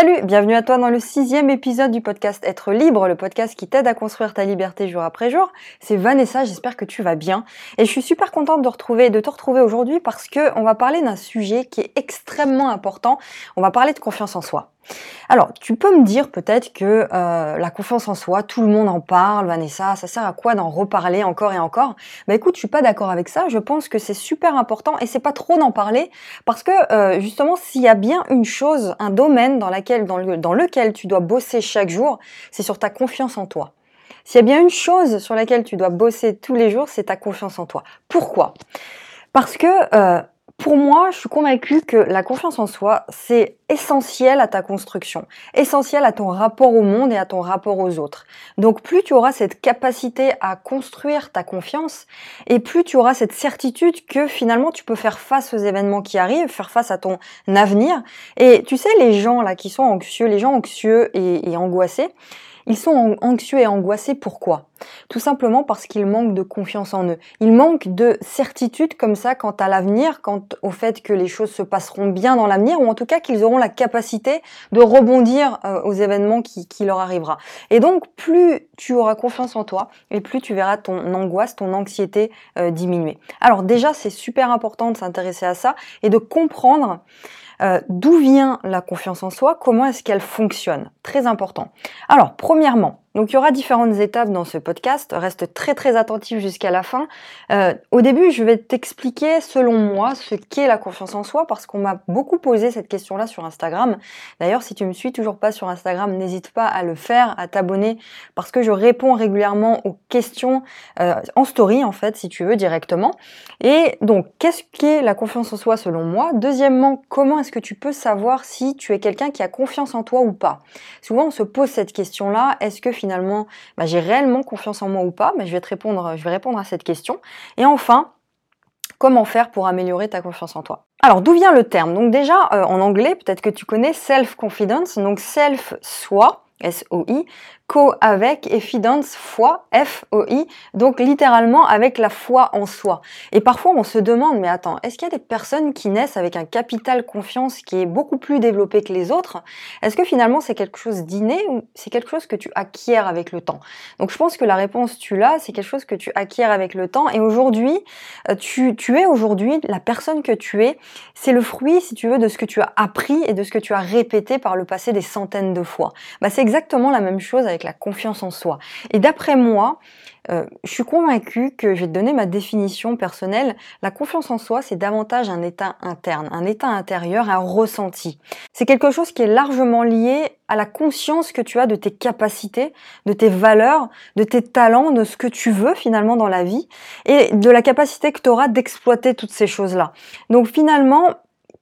Salut, bienvenue à toi dans le sixième épisode du podcast Être libre, le podcast qui t'aide à construire ta liberté jour après jour. C'est Vanessa, j'espère que tu vas bien. Et je suis super contente de, retrouver, de te retrouver aujourd'hui parce que on va parler d'un sujet qui est extrêmement important. On va parler de confiance en soi. Alors, tu peux me dire peut-être que euh, la confiance en soi, tout le monde en parle, Vanessa, ça sert à quoi d'en reparler encore et encore? Bah écoute, je suis pas d'accord avec ça. Je pense que c'est super important et c'est pas trop d'en parler parce que euh, justement, s'il y a bien une chose, un domaine dans, dans lequel tu dois bosser chaque jour, c'est sur ta confiance en toi. S'il y a bien une chose sur laquelle tu dois bosser tous les jours, c'est ta confiance en toi. Pourquoi? Parce que euh, pour moi, je suis convaincue que la confiance en soi, c'est essentiel à ta construction, essentiel à ton rapport au monde et à ton rapport aux autres. Donc plus tu auras cette capacité à construire ta confiance et plus tu auras cette certitude que finalement tu peux faire face aux événements qui arrivent, faire face à ton avenir. Et tu sais, les gens là qui sont anxieux, les gens anxieux et, et angoissés, ils sont anxieux et angoissés. Pourquoi? Tout simplement parce qu'ils manquent de confiance en eux. Ils manquent de certitude comme ça quant à l'avenir, quant au fait que les choses se passeront bien dans l'avenir, ou en tout cas qu'ils auront la capacité de rebondir euh, aux événements qui, leur arrivera. Et donc, plus tu auras confiance en toi, et plus tu verras ton angoisse, ton anxiété euh, diminuer. Alors déjà, c'est super important de s'intéresser à ça et de comprendre euh, d'où vient la confiance en soi? Comment est-ce qu'elle fonctionne? Très important. Alors, premièrement, donc il y aura différentes étapes dans ce podcast. Reste très très attentif jusqu'à la fin. Euh, au début, je vais t'expliquer selon moi ce qu'est la confiance en soi parce qu'on m'a beaucoup posé cette question-là sur Instagram. D'ailleurs, si tu me suis toujours pas sur Instagram, n'hésite pas à le faire, à t'abonner parce que je réponds régulièrement aux questions euh, en story en fait, si tu veux directement. Et donc, qu'est-ce qu'est la confiance en soi selon moi? Deuxièmement, comment est-ce que tu peux savoir si tu es quelqu'un qui a confiance en toi ou pas? Souvent, on se pose cette question-là. Est-ce que finalement bah, j'ai réellement confiance en moi ou pas je, vais répondre, à cette question. Et enfin, comment faire pour améliorer ta confiance en toi? Alors d'où vient le terme? Donc déjà euh, en anglais, peut-être que tu connais self-confidence, donc self soi, S-O-I, co avec et fidance foi F-O-I, donc littéralement avec la foi en soi. Et parfois on se demande, mais attends, est-ce qu'il y a des personnes qui naissent avec un capital confiance qui est beaucoup plus développé que les autres? Est-ce que finalement c'est quelque chose d'inné ou c'est quelque chose que tu acquiers avec le temps? Donc je pense que la réponse tu l'as, c'est quelque chose que tu acquiers avec le temps. Et aujourd'hui, euh, tu, tu es aujourd'hui la personne que tu es, c'est le fruit, si tu veux, de ce que tu as appris et de ce que tu as répété par le passé des centaines de fois. Bah, c'est exactement la même chose avec la confiance en soi. Et d'après moi, euh, je suis convaincue que je vais te donner ma définition personnelle. La confiance en soi, c'est davantage un état interne, un état intérieur, un ressenti. C'est quelque chose qui est largement lié à la conscience que tu as de tes capacités, de tes valeurs, de tes talents, de ce que tu veux finalement dans la vie et de la capacité que tu auras d'exploiter toutes ces choses-là. Donc finalement,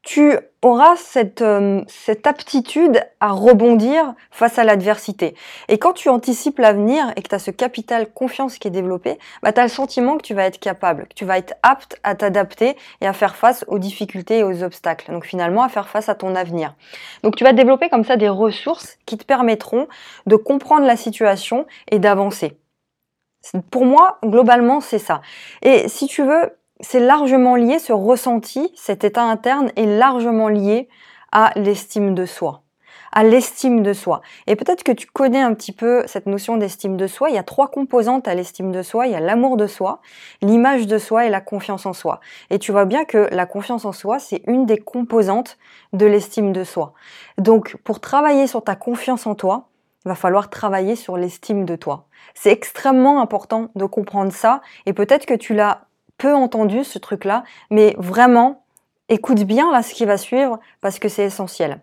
tu auras cette, euh, cette aptitude à rebondir face à l'adversité. Et quand tu anticipes l'avenir et que tu as ce capital confiance qui est développé, bah, tu as le sentiment que tu vas être capable, que tu vas être apte à t'adapter et à faire face aux difficultés et aux obstacles. Donc finalement, à faire face à ton avenir. Donc tu vas développer comme ça des ressources qui te permettront de comprendre la situation et d'avancer. Pour moi, globalement, c'est ça. Et si tu veux, c'est largement lié, ce ressenti, cet état interne est largement lié à l'estime de soi à l'estime de soi. Et peut-être que tu connais un petit peu cette notion d'estime de soi. Il y a trois composantes à l'estime de soi. Il y a l'amour de soi, l'image de soi et la confiance en soi. Et tu vois bien que la confiance en soi, c'est une des composantes de l'estime de soi. Donc, pour travailler sur ta confiance en toi, il va falloir travailler sur l'estime de toi. C'est extrêmement important de comprendre ça et peut-être que tu l'as peu entendu ce truc-là, mais vraiment, écoute bien là ce qui va suivre parce que c'est essentiel.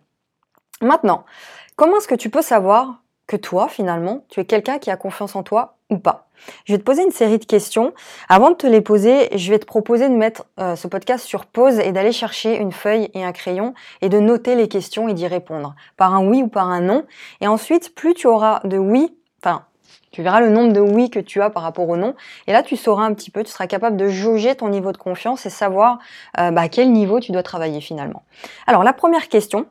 Maintenant, comment est-ce que tu peux savoir que toi, finalement, tu es quelqu'un qui a confiance en toi ou pas? Je vais te poser une série de questions. Avant de te les poser, je vais te proposer de mettre euh, ce podcast sur pause et d'aller chercher une feuille et un crayon et de noter les questions et d'y répondre par un oui ou par un non. Et ensuite, plus tu auras de oui, enfin tu verras le nombre de oui que tu as par rapport au non. Et là, tu sauras un petit peu, tu seras capable de jauger ton niveau de confiance et savoir euh, bah, à quel niveau tu dois travailler finalement. Alors, la première question,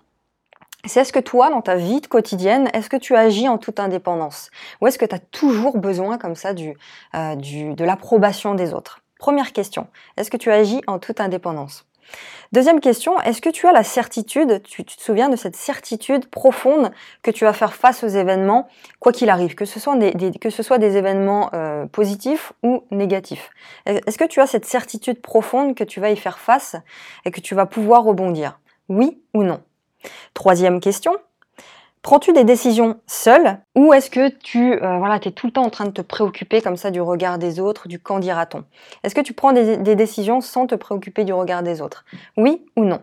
c'est est-ce que toi, dans ta vie quotidienne, est-ce que tu agis en toute indépendance? Ou est-ce que tu as toujours besoin comme ça du, euh, du, de l'approbation des autres? Première question, est-ce que tu agis en toute indépendance? Deuxième question, est-ce que tu as la certitude, tu, te souviens de cette certitude profonde que tu vas faire face aux événements, quoi qu'il arrive, que ce soit des, que ce des événements euh, positifs ou négatifs? Est-ce que tu as cette certitude profonde que tu vas y faire face et que tu vas pouvoir rebondir? Oui ou non? Troisième question, Prends-tu des décisions seul ou est-ce que tu euh, voilà, es tout le temps en train de te préoccuper comme ça du regard des autres, du quand dira-t-on? Est-ce que tu prends des, décisions sans te préoccuper du regard des autres? Oui ou non?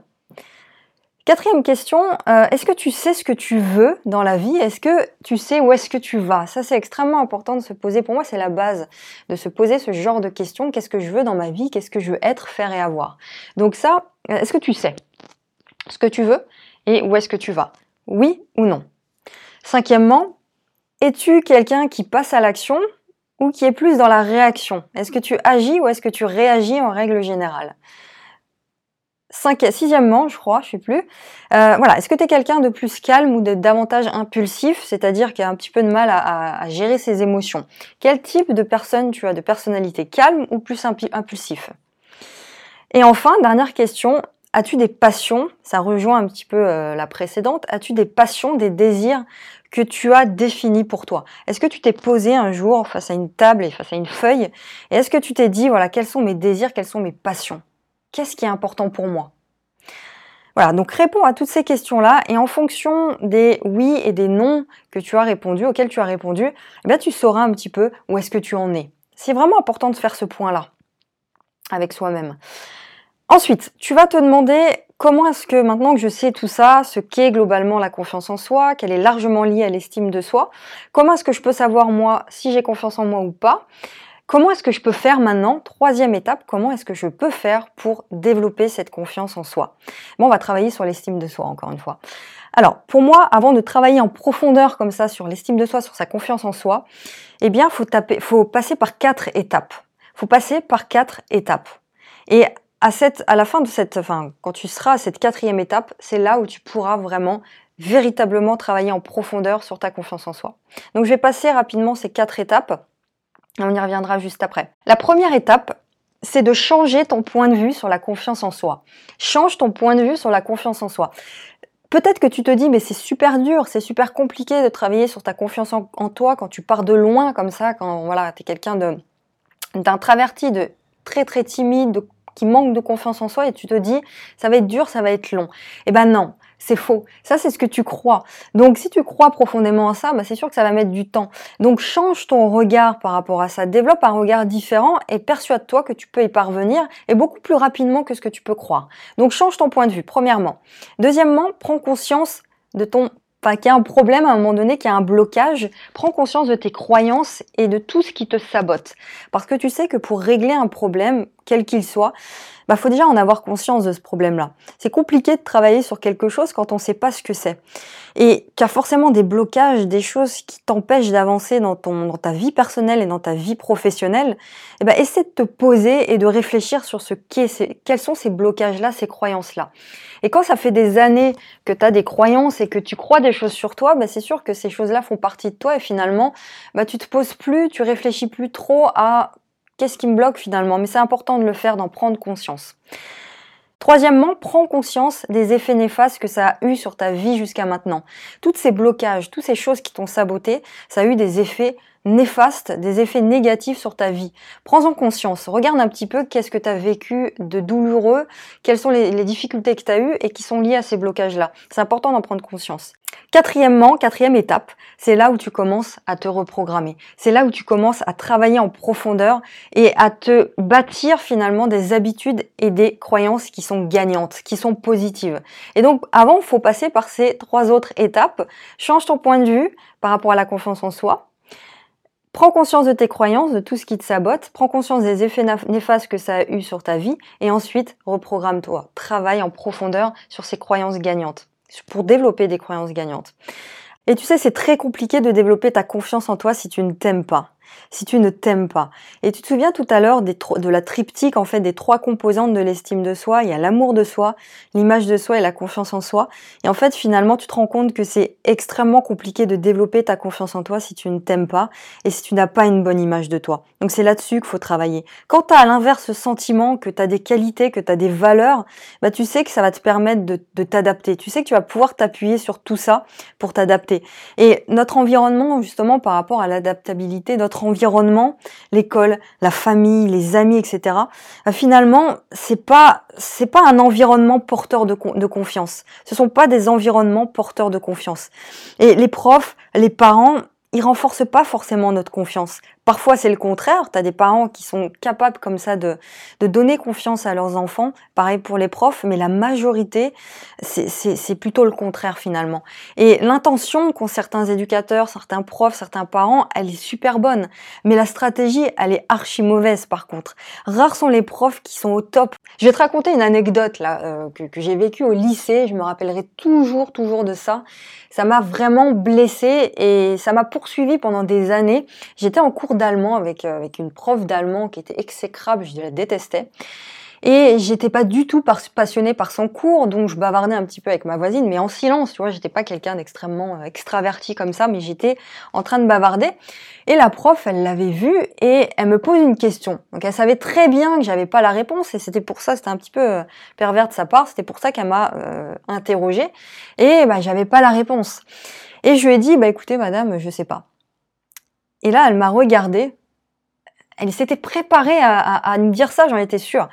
Quatrième question, euh, est-ce que tu sais ce que tu veux dans la vie? Est-ce que tu sais où est-ce que tu vas? Ça, c'est extrêmement important de se poser. Pour moi, c'est la base de se poser ce genre de questions. Qu'est-ce que je veux dans ma vie? Qu'est-ce que je veux être, faire et avoir? Donc ça, est-ce que tu sais ce que tu veux et où est-ce que tu vas? Oui ou non. Cinquièmement, es-tu quelqu'un qui passe à l'action ou qui est plus dans la réaction? Est-ce que tu agis ou est-ce que tu réagis en règle générale? Sixièmement, je crois, je sais plus. Euh, voilà, est-ce que tu es quelqu'un de plus calme ou de davantage impulsif, c'est-à-dire qui a un petit peu de mal à, gérer ses émotions? Quel type de personne tu as De personnalité calme ou plus impulsif? Et enfin, dernière question, As-tu des passions Ça rejoint un petit peu euh, la précédente. As-tu des passions, des désirs que tu as définis pour toi? Est-ce que tu t'es posé un jour face à une table et face à une feuille Et est-ce que tu t'es dit, voilà, quels sont mes désirs, quelles sont mes passions? Qu'est-ce qui est important pour moi? Voilà, donc réponds à toutes ces questions-là et en fonction des oui et des non que tu as répondu, auxquels tu as répondu, eh bien tu sauras un petit peu où est-ce que tu en es. C'est vraiment important de faire ce point-là avec soi-même. Ensuite, tu vas te demander comment est-ce que maintenant que je sais tout ça, ce qu'est globalement la confiance en soi, qu'elle est largement liée à l'estime de soi, comment est-ce que je peux savoir moi si j'ai confiance en moi ou pas? Comment est-ce que je peux faire maintenant Troisième étape, comment est-ce que je peux faire pour développer cette confiance en soi? Bon, on va travailler sur l'estime de soi encore une fois. Alors, pour moi, avant de travailler en profondeur comme ça sur l'estime de soi, sur sa confiance en soi, eh bien, faut taper, faut passer par quatre étapes. Faut passer par quatre étapes. Et à, cette, à la fin de cette, enfin, quand tu seras à cette quatrième étape, c'est là où tu pourras vraiment véritablement travailler en profondeur sur ta confiance en soi. Donc je vais passer rapidement ces quatre étapes. On y reviendra juste après. La première étape, c'est de changer ton point de vue sur la confiance en soi. Change ton point de vue sur la confiance en soi. Peut-être que tu te dis, mais c'est super dur, c'est super compliqué de travailler sur ta confiance en, toi quand tu pars de loin comme ça, quand voilà, tu es quelqu'un d'intraverti, de très très timide, de qui manque de confiance en soi et tu te dis ça va être dur, ça va être long. Eh ben non, c'est faux. Ça, c'est ce que tu crois. Donc, si tu crois profondément à ça, bah, c'est sûr que ça va mettre du temps. Donc, change ton regard par rapport à ça. Développe un regard différent et persuade-toi que tu peux y parvenir et beaucoup plus rapidement que ce que tu peux croire. Donc, change ton point de vue, premièrement. Deuxièmement, prends conscience de ton enfin, qu'il y a un problème à un moment donné, qu'il y a un blocage, prends conscience de tes croyances et de tout ce qui te sabote. Parce que tu sais que pour régler un problème, quel qu'il soit, bah faut déjà en avoir conscience de ce problème-là. C'est compliqué de travailler sur quelque chose quand on ne sait pas ce que c'est. Et qu'il y a forcément des blocages, des choses qui t'empêchent d'avancer dans, dans ta vie personnelle et dans ta vie professionnelle, eh ben, essaie de te poser et de réfléchir sur ce qu'est, quels sont ces blocages-là, ces croyances-là. Et quand ça fait des années que tu as des croyances et que tu crois des choses sur toi, bah c'est sûr que ces choses-là font partie de toi et finalement, bah tu te poses plus, tu réfléchis plus trop à Qu'est-ce qui me bloque finalement? Mais c'est important de le faire, d'en prendre conscience. Troisièmement, prends conscience des effets néfastes que ça a eu sur ta vie jusqu'à maintenant. Tous ces blocages, toutes ces choses qui t'ont saboté, ça a eu des effets néfastes, des effets négatifs sur ta vie. Prends-en conscience. Regarde un petit peu qu'est-ce que tu as vécu de douloureux, quelles sont les, difficultés que tu as eues et qui sont liées à ces blocages-là. C'est important d'en prendre conscience. Quatrièmement, quatrième étape, c'est là où tu commences à te reprogrammer. C'est là où tu commences à travailler en profondeur et à te bâtir finalement des habitudes et des croyances qui sont gagnantes, qui sont positives. Et donc, avant, il faut passer par ces trois autres étapes. Change ton point de vue par rapport à la confiance en soi. Prends conscience de tes croyances, de tout ce qui te sabote, prends conscience des effets néfastes que ça a eu sur ta vie et ensuite reprogramme-toi. Travaille en profondeur sur ces croyances gagnantes pour développer des croyances gagnantes. Et tu sais, c'est très compliqué de développer ta confiance en toi si tu ne t'aimes pas. Si tu ne t'aimes pas. Et tu te souviens tout à l'heure de la triptyque, en fait, des trois composantes de l'estime de soi. Il y a l'amour de soi, l'image de soi et la confiance en soi. Et en fait, finalement, tu te rends compte que c'est extrêmement compliqué de développer ta confiance en toi si tu ne t'aimes pas et si tu n'as pas une bonne image de toi. Donc c'est là-dessus qu'il faut travailler. Quand tu as à l'inverse ce sentiment que tu as des qualités, que tu as des valeurs, bah tu sais que ça va te permettre de, de t'adapter. Tu sais que tu vas pouvoir t'appuyer sur tout ça pour t'adapter. Et notre environnement, justement, par rapport à l'adaptabilité, notre environnement, l'école, la famille, les amis, etc. Euh, finalement, c'est pas c'est pas un environnement porteur de, de confiance. Ce sont pas des environnements porteurs de confiance. Et les profs, les parents, ils renforcent pas forcément notre confiance. Parfois, c'est le contraire. Tu as des parents qui sont capables comme ça de, de donner confiance à leurs enfants. Pareil pour les profs, mais la majorité, c'est plutôt le contraire finalement. Et l'intention qu'ont certains éducateurs, certains profs, certains parents, elle est super bonne. Mais la stratégie, elle est archi mauvaise par contre. Rares sont les profs qui sont au top. Je vais te raconter une anecdote là euh, que, j'ai vécue au lycée. Je me rappellerai toujours, toujours de ça. Ça m'a vraiment blessée et ça m'a poursuivi pendant des années. J'étais en cours d'allemand avec, euh, avec une prof d'allemand qui était exécrable, je la détestais. Et j'étais pas du tout passionnée par son cours, donc je bavardais un petit peu avec ma voisine, mais en silence, tu vois, j'étais pas quelqu'un d'extrêmement euh, extraverti comme ça, mais j'étais en train de bavarder. Et la prof, elle l'avait vu et elle me pose une question. Donc elle savait très bien que j'avais pas la réponse et c'était pour ça, c'était un petit peu euh, pervers de sa part, c'était pour ça qu'elle m'a euh, interrogée et bah j'avais pas la réponse. Et je lui ai dit, bah écoutez madame, je sais pas. Et là, elle m'a regardée. Elle s'était préparée à, à, à me dire ça, j'en étais sûre.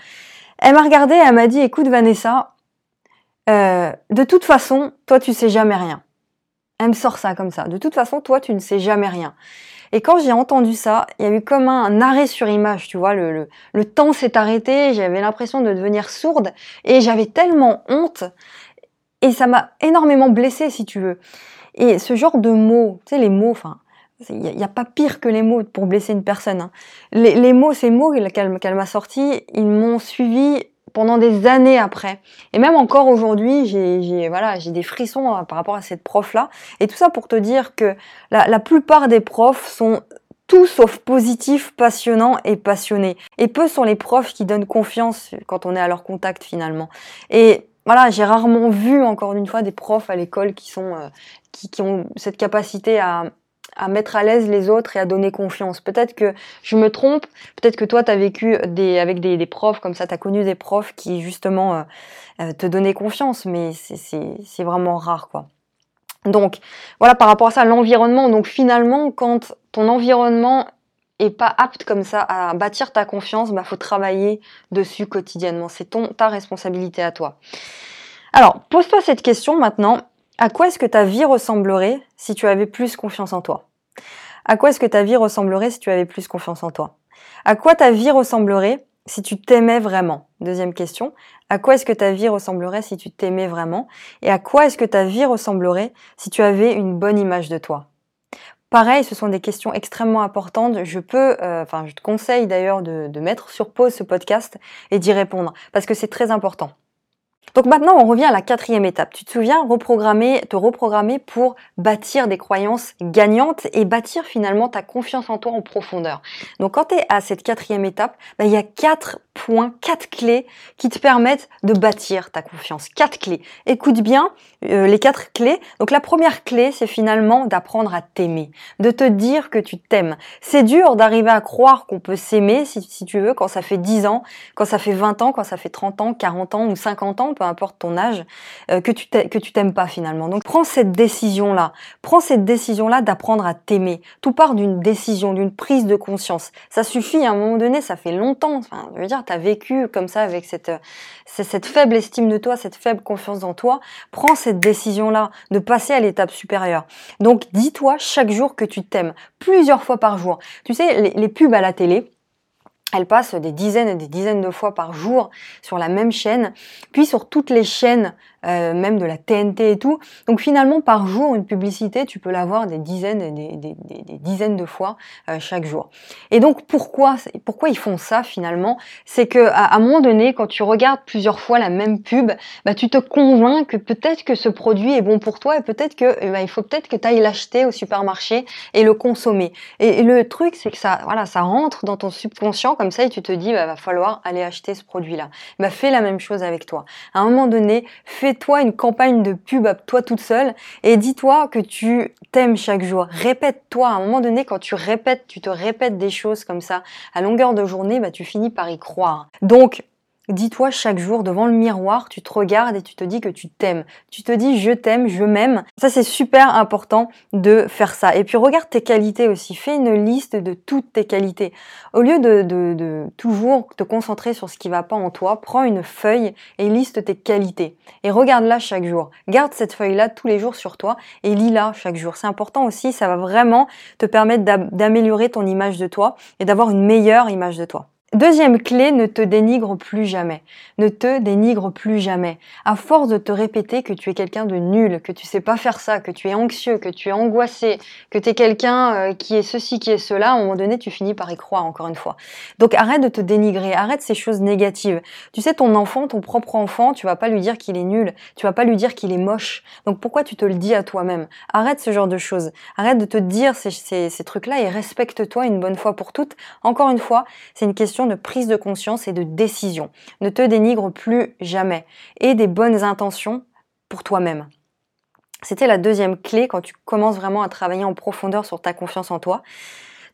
Elle m'a regardée, elle m'a dit, écoute Vanessa, euh, de toute façon, toi tu sais jamais rien. Elle me sort ça comme ça. De toute façon, toi tu ne sais jamais rien. Et quand j'ai entendu ça, il y a eu comme un arrêt sur image, tu vois, le, le, le temps s'est arrêté, j'avais l'impression de devenir sourde et j'avais tellement honte et ça m'a énormément blessée si tu veux. Et ce genre de mots, tu sais, les mots, enfin, il n'y a, pas pire que les mots pour blesser une personne. Hein. Les, les, mots, ces mots qu'elle m'a sortis, ils m'ont suivi pendant des années après. Et même encore aujourd'hui, j'ai voilà, des frissons hein, par rapport à cette prof-là. Et tout ça pour te dire que la, la plupart des profs sont tout sauf positifs, passionnants et passionnés. Et peu sont les profs qui donnent confiance quand on est à leur contact finalement. Et voilà, j'ai rarement vu encore une fois des profs à l'école qui sont euh, qui, ont cette capacité à, à mettre à l'aise les autres et à donner confiance. Peut-être que je me trompe, peut-être que toi tu as vécu des, avec des, des profs comme ça, tu as connu des profs qui justement euh, euh, te donnaient confiance, mais c'est vraiment rare quoi. Donc voilà par rapport à ça, l'environnement. Donc finalement, quand ton environnement est pas apte comme ça à bâtir ta confiance, bah faut travailler dessus quotidiennement. C'est ton ta responsabilité à toi. Alors pose-toi cette question maintenant. À quoi est-ce que ta vie ressemblerait si tu avais plus confiance en toi? À quoi est-ce que ta vie ressemblerait si tu avais plus confiance en toi? À quoi ta vie ressemblerait si tu t'aimais vraiment? Deuxième question. À quoi est-ce que ta vie ressemblerait si tu t'aimais vraiment? Et à quoi est-ce que ta vie ressemblerait si tu avais une bonne image de toi? Pareil, ce sont des questions extrêmement importantes. Je peux, euh, enfin, je te conseille d'ailleurs de, de mettre sur pause ce podcast et d'y répondre parce que c'est très important. Donc maintenant, on revient à la quatrième étape. Tu te souviens, reprogrammer, te reprogrammer pour bâtir des croyances gagnantes et bâtir finalement ta confiance en toi en profondeur. Donc quand tu es à cette quatrième étape, bah, il y a quatre points, quatre clés qui te permettent de bâtir ta confiance. Quatre clés. Écoute bien euh, les quatre clés. Donc la première clé, c'est finalement d'apprendre à t'aimer, de te dire que tu t'aimes. C'est dur d'arriver à croire qu'on peut s'aimer, si, si, tu veux, quand ça fait 10 ans, quand ça fait 20 ans, quand ça fait 30 ans, 40 ans ou 50 ans, peu importe ton âge, euh, que tu t'aimes pas finalement. Donc prends cette décision-là. Prends cette décision-là d'apprendre à t'aimer. Tout part d'une décision, d'une prise de conscience. Ça suffit à un moment donné, ça fait longtemps. Enfin, je veux dire, tu as vécu comme ça avec cette, cette faible estime de toi, cette faible confiance en toi. Prends cette décision-là de passer à l'étape supérieure. Donc dis-toi chaque jour que tu t'aimes, plusieurs fois par jour. Tu sais, les, les pubs à la télé, elles passent des dizaines et des dizaines de fois par jour sur la même chaîne, puis sur toutes les chaînes euh, même de la TNT et tout. Donc finalement, par jour, une publicité, tu peux l'avoir des dizaines et des, dizaines de fois euh, chaque jour. Et donc pourquoi, pourquoi ils font ça finalement? C'est que à, un moment donné, quand tu regardes plusieurs fois la même pub, bah, tu te convaincs que peut-être que ce produit est bon pour toi et peut-être que eh ben, il faut peut-être que tu ailles l'acheter au supermarché et le consommer. Et, le truc, c'est que ça, voilà, ça rentre dans ton subconscient comme ça et tu te dis, bah, va falloir aller acheter ce produit-là. Bah, fais la même chose avec toi. À un moment donné, fais-toi une campagne de pub à toi toute seule et dis-toi que tu t'aimes chaque jour. Répète-toi. À un moment donné, quand tu répètes, tu te répètes des choses comme ça à longueur de journée, bah, tu finis par y croire. Donc, Dis-toi chaque jour devant le miroir, tu te regardes et tu te dis que tu t'aimes. Tu te dis je t'aime, je m'aime. Ça c'est super important de faire ça. Et puis regarde tes qualités aussi. Fais une liste de toutes tes qualités. Au lieu de, toujours te concentrer sur ce qui va pas en toi, prends une feuille et liste tes qualités. Et regarde-la chaque jour. Garde cette feuille-là tous les jours sur toi et lis-la chaque jour. C'est important aussi. Ça va vraiment te permettre d'améliorer ton image de toi et d'avoir une meilleure image de toi. Deuxième clé, ne te dénigre plus jamais. Ne te dénigre plus jamais. À force de te répéter que tu es quelqu'un de nul, que tu sais pas faire ça, que tu es anxieux, que tu es angoissé, que tu es quelqu'un euh, qui est ceci, qui est cela, à un moment donné, tu finis par y croire encore une fois. Donc arrête de te dénigrer, arrête ces choses négatives. Tu sais, ton enfant, ton propre enfant, tu vas pas lui dire qu'il est nul, tu vas pas lui dire qu'il est moche. Donc pourquoi tu te le dis à toi-même? Arrête ce genre de choses. Arrête de te dire ces, ces trucs-là et respecte-toi une bonne fois pour toutes. Encore une fois, c'est une question de prise de conscience et de décision. Ne te dénigre plus jamais. Et des bonnes intentions pour toi-même. C'était la deuxième clé quand tu commences vraiment à travailler en profondeur sur ta confiance en toi.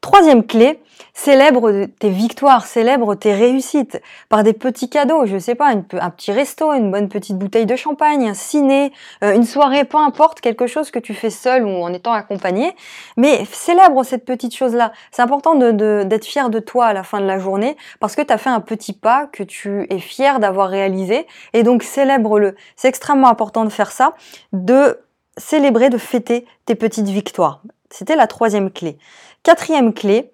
Troisième clé, célèbre tes victoires, célèbre tes réussites par des petits cadeaux, je sais pas, un petit resto, une bonne petite bouteille de champagne, un ciné, euh, une soirée, peu importe, quelque chose que tu fais seul ou en étant accompagné, mais célèbre cette petite chose-là. C'est important d'être fier de toi à la fin de la journée parce que tu as fait un petit pas que tu es fier d'avoir réalisé et donc célèbre-le. C'est extrêmement important de faire ça, de célébrer, de fêter tes petites victoires. C'était la troisième clé. Quatrième clé,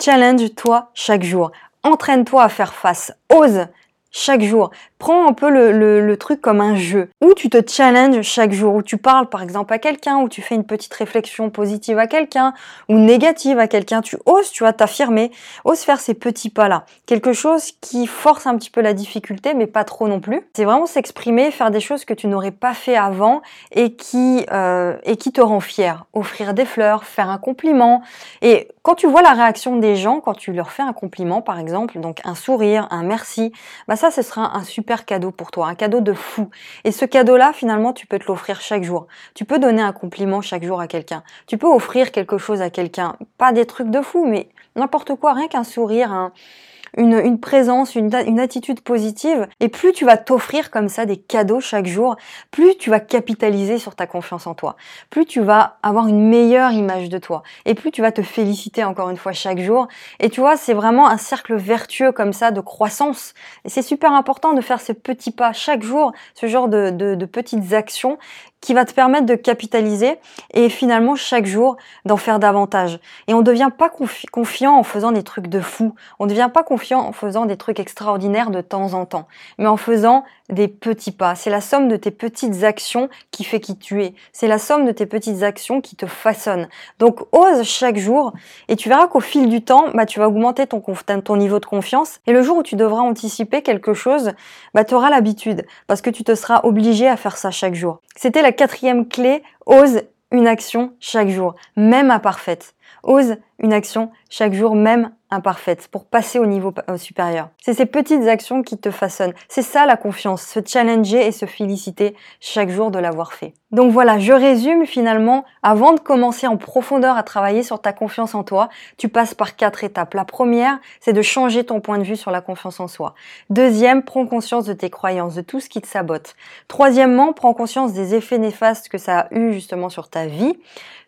challenge-toi chaque jour. Entraîne-toi à faire face. Ose chaque jour. Prends un peu le, truc comme un jeu, où tu te challenges chaque jour, où tu parles par exemple à quelqu'un, où tu fais une petite réflexion positive à quelqu'un, ou négative à quelqu'un. Tu oses, tu vas t'affirmer, ose faire ces petits pas-là. Quelque chose qui force un petit peu la difficulté, mais pas trop non plus. C'est vraiment s'exprimer, faire des choses que tu n'aurais pas fait avant et qui, euh, et qui te rend fier. Offrir des fleurs, faire un compliment. Et quand tu vois la réaction des gens, quand tu leur fais un compliment par exemple, donc un sourire, un merci, bah ça ce sera un super cadeau pour toi, un cadeau de fou. Et ce cadeau-là, finalement, tu peux te l'offrir chaque jour. Tu peux donner un compliment chaque jour à quelqu'un. Tu peux offrir quelque chose à quelqu'un. Pas des trucs de fou, mais n'importe quoi, rien qu'un sourire, un, une, présence, une, une, attitude positive. Et plus tu vas t'offrir comme ça des cadeaux chaque jour, plus tu vas capitaliser sur ta confiance en toi. Plus tu vas avoir une meilleure image de toi. Et plus tu vas te féliciter encore une fois chaque jour. Et tu vois, c'est vraiment un cercle vertueux comme ça de croissance. Et c'est super important de faire ces petits pas chaque jour, ce genre de, de, de petites actions qui va te permettre de capitaliser et finalement chaque jour d'en faire davantage. Et on ne devient pas confiant en faisant des trucs de fou. On ne devient pas confiant en faisant des trucs extraordinaires de temps en temps, mais en faisant des petits pas. C'est la somme de tes petites actions qui fait qui tu es. C'est la somme de tes petites actions qui te façonnent. Donc ose chaque jour et tu verras qu'au fil du temps, bah, tu vas augmenter ton, ton niveau de confiance et le jour où tu devras anticiper quelque chose, bah, tu auras l'habitude parce que tu te seras obligé à faire ça chaque jour. C'était quatrième clé, ose une action chaque jour, même imparfaite. Ose une action chaque jour, même imparfaite, pour passer au niveau supérieur. C'est ces petites actions qui te façonnent. C'est ça la confiance, se challenger et se féliciter chaque jour de l'avoir fait. Donc voilà, je résume finalement, avant de commencer en profondeur à travailler sur ta confiance en toi, tu passes par quatre étapes. La première, c'est de changer ton point de vue sur la confiance en soi. Deuxième, prends conscience de tes croyances, de tout ce qui te sabote. Troisièmement, prends conscience des effets néfastes que ça a eu justement sur ta vie.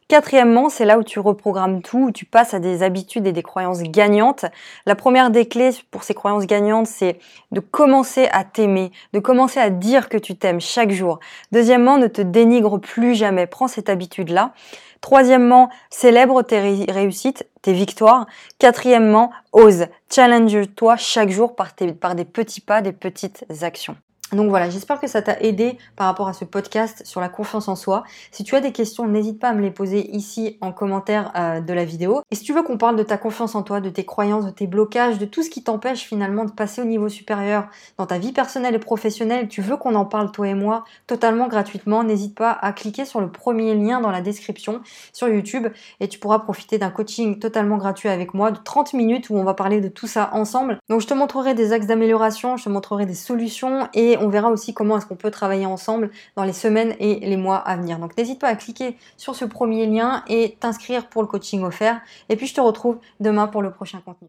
Quatrièmement, c'est là où tu reprogrammes tout, où tu passes à des habitudes et des croyances gagnantes. La première des clés pour ces croyances gagnantes, c'est de commencer à t'aimer, de commencer à dire que tu t'aimes chaque jour. Deuxièmement, ne te dénigre plus jamais. Prends cette habitude-là. Troisièmement, célèbre tes réussites, tes victoires. Quatrièmement, ose. Challenge-toi chaque jour par, par des petits pas, des petites actions. Donc voilà, j'espère que ça t'a aidé par rapport à ce podcast sur la confiance en soi. Si tu as des questions, n'hésite pas à me les poser ici en commentaire euh, de la vidéo. Et si tu veux qu'on parle de ta confiance en toi, de tes croyances, de tes blocages, de tout ce qui t'empêche finalement de passer au niveau supérieur dans ta vie personnelle et professionnelle, tu veux qu'on en parle toi et moi totalement gratuitement, n'hésite pas à cliquer sur le premier lien dans la description sur YouTube et tu pourras profiter d'un coaching totalement gratuit avec moi de 30 minutes où on va parler de tout ça ensemble. Donc je te montrerai des axes d'amélioration, je te montrerai des solutions et on verra aussi comment est-ce qu'on peut travailler ensemble dans les semaines et les mois à venir. Donc n'hésite pas à cliquer sur ce premier lien et t'inscrire pour le coaching offert. Et puis je te retrouve demain pour le prochain contenu.